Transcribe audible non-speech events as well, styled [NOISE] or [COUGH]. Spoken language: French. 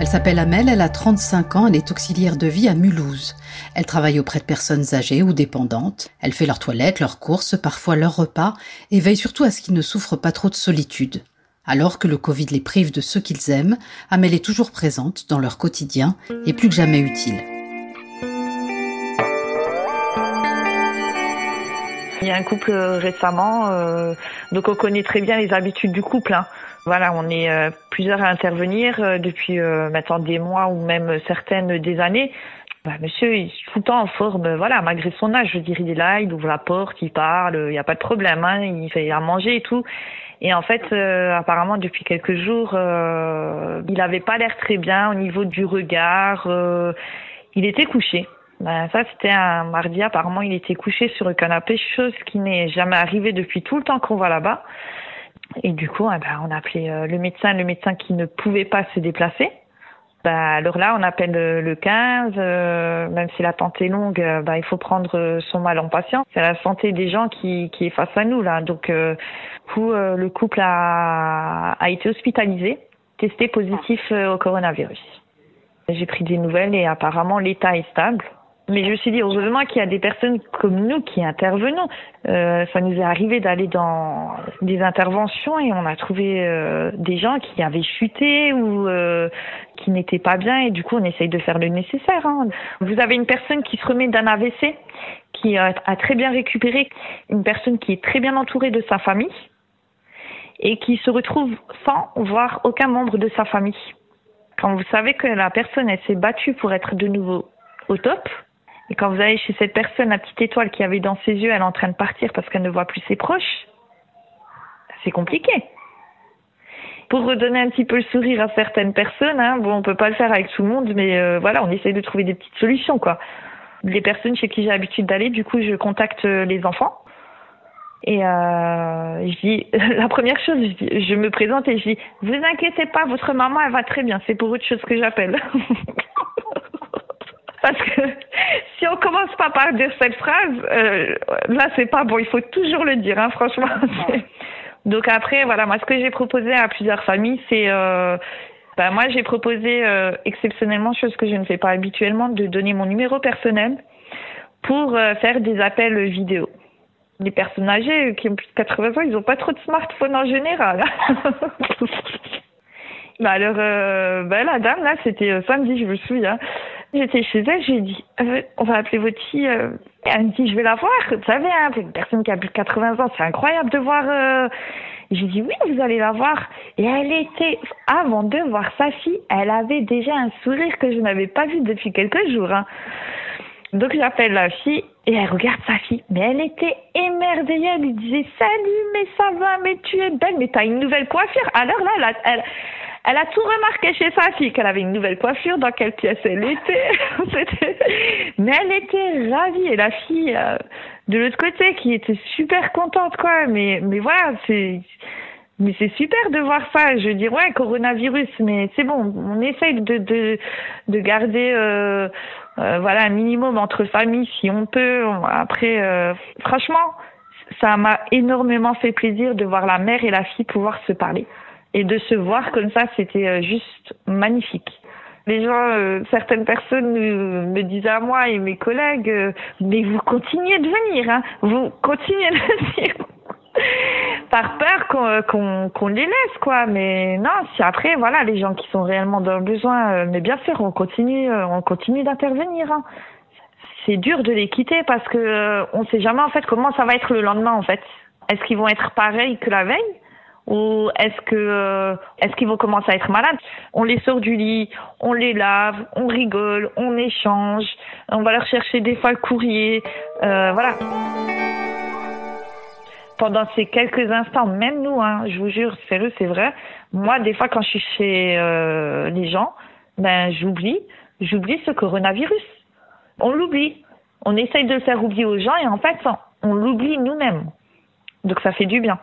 Elle s'appelle Amel, elle a 35 ans, elle est auxiliaire de vie à Mulhouse. Elle travaille auprès de personnes âgées ou dépendantes. Elle fait leurs toilettes, leurs courses, parfois leurs repas et veille surtout à ce qu'ils ne souffrent pas trop de solitude. Alors que le Covid les prive de ceux qu'ils aiment, Amel est toujours présente dans leur quotidien et plus que jamais utile. A un couple récemment, euh, donc on connaît très bien les habitudes du couple. Hein. Voilà, on est euh, plusieurs à intervenir euh, depuis euh, maintenant des mois ou même certaines des années. Bah, monsieur, il est tout le temps en forme, voilà, malgré son âge, je dirais, il est là, il ouvre la porte, il parle, il n'y a pas de problème, hein, il fait à manger et tout. Et en fait, apparemment, depuis quelques jours, il n'avait pas l'air très bien au niveau du regard. il était couché. Ben, ça, c'était un mardi. Apparemment, il était couché sur le canapé, chose qui n'est jamais arrivée depuis tout le temps qu'on va là-bas. Et du coup, eh ben, on a appelé euh, le médecin, le médecin qui ne pouvait pas se déplacer. Ben, alors là, on appelle le 15, euh, même si la tente est longue, ben, il faut prendre son mal en patience. C'est la santé des gens qui, qui est face à nous là. Donc, euh, coup, le couple a, a été hospitalisé, testé positif au coronavirus. J'ai pris des nouvelles et apparemment l'état est stable. Mais je me suis dit, heureusement qu'il y a des personnes comme nous qui intervenons. Euh, ça nous est arrivé d'aller dans des interventions et on a trouvé euh, des gens qui avaient chuté ou euh, qui n'étaient pas bien et du coup on essaye de faire le nécessaire. Hein. Vous avez une personne qui se remet d'un AVC, qui a, a très bien récupéré, une personne qui est très bien entourée de sa famille et qui se retrouve sans voir aucun membre de sa famille. Quand vous savez que la personne elle s'est battue pour être de nouveau au top, et quand vous allez chez cette personne, la petite étoile qui avait dans ses yeux, elle est en train de partir parce qu'elle ne voit plus ses proches, c'est compliqué. Pour redonner un petit peu le sourire à certaines personnes, hein, bon, on peut pas le faire avec tout le monde, mais euh, voilà, on essaye de trouver des petites solutions, quoi. Les personnes chez qui j'ai l'habitude d'aller, du coup, je contacte euh, les enfants. Et euh, je dis, [LAUGHS] la première chose, je, me présente et je dis, vous inquiétez pas, votre maman, elle va très bien. C'est pour autre chose que j'appelle. [LAUGHS] Parce que on commence pas par dire cette phrase, euh, là c'est pas bon. Il faut toujours le dire, hein, franchement. [LAUGHS] Donc après, voilà, moi ce que j'ai proposé à plusieurs familles, c'est, euh, ben, moi j'ai proposé euh, exceptionnellement, chose que je ne fais pas habituellement, de donner mon numéro personnel pour euh, faire des appels vidéo. Les personnes âgées qui ont plus de 80 ans, ils n'ont pas trop de smartphone en général. [LAUGHS] bah alors, ben, la dame là, c'était samedi, je me souviens. J'étais chez elle, j'ai dit, euh, on va appeler votre fille. Euh. Elle me dit, je vais la voir. Vous savez, hein, une personne qui a plus de 80 ans, c'est incroyable de voir. Euh... J'ai dit, oui, vous allez la voir. Et elle était, avant de voir sa fille, elle avait déjà un sourire que je n'avais pas vu depuis quelques jours. Hein. Donc j'appelle la fille et elle regarde sa fille. Mais elle était émerveillée. Elle lui disait, salut, mais ça va, mais tu es belle, mais t'as une nouvelle coiffure. Alors là, elle, elle elle a tout remarqué chez sa fille, qu'elle avait une nouvelle coiffure, dans quelle pièce elle était. [LAUGHS] Mais elle était ravie. Et la fille euh, de l'autre côté, qui était super contente, quoi. Mais, mais voilà, c'est... Mais c'est super de voir ça. Je dis ouais, coronavirus, mais c'est bon. On essaye de de, de garder euh, euh, voilà un minimum entre familles si on peut. Après, franchement, ça m'a énormément fait plaisir de voir la mère et la fille pouvoir se parler. Et de se voir comme ça, c'était euh, juste magnifique. Les gens, euh, certaines personnes me disaient à moi et mes collègues, euh, mais vous continuez de venir, hein, vous continuez de [LAUGHS] venir. Par peur qu'on qu'on les laisse, quoi. Mais non, si après, voilà, les gens qui sont réellement dans le besoin, mais bien sûr, on continue, on continue d'intervenir. Hein. C'est dur de les quitter parce que on sait jamais en fait comment ça va être le lendemain, en fait. Est-ce qu'ils vont être pareils que la veille? Ou est-ce que euh, est-ce qu'ils vont commencer à être malades? On les sort du lit, on les lave, on rigole, on échange, on va leur chercher des fois le courrier, euh, voilà. Pendant ces quelques instants, même nous, hein, je vous jure, c'est c'est vrai. Moi, des fois, quand je suis chez euh, les gens, ben j'oublie, j'oublie ce coronavirus. On l'oublie. On essaye de le faire oublier aux gens et en fait, on l'oublie nous-mêmes. Donc ça fait du bien.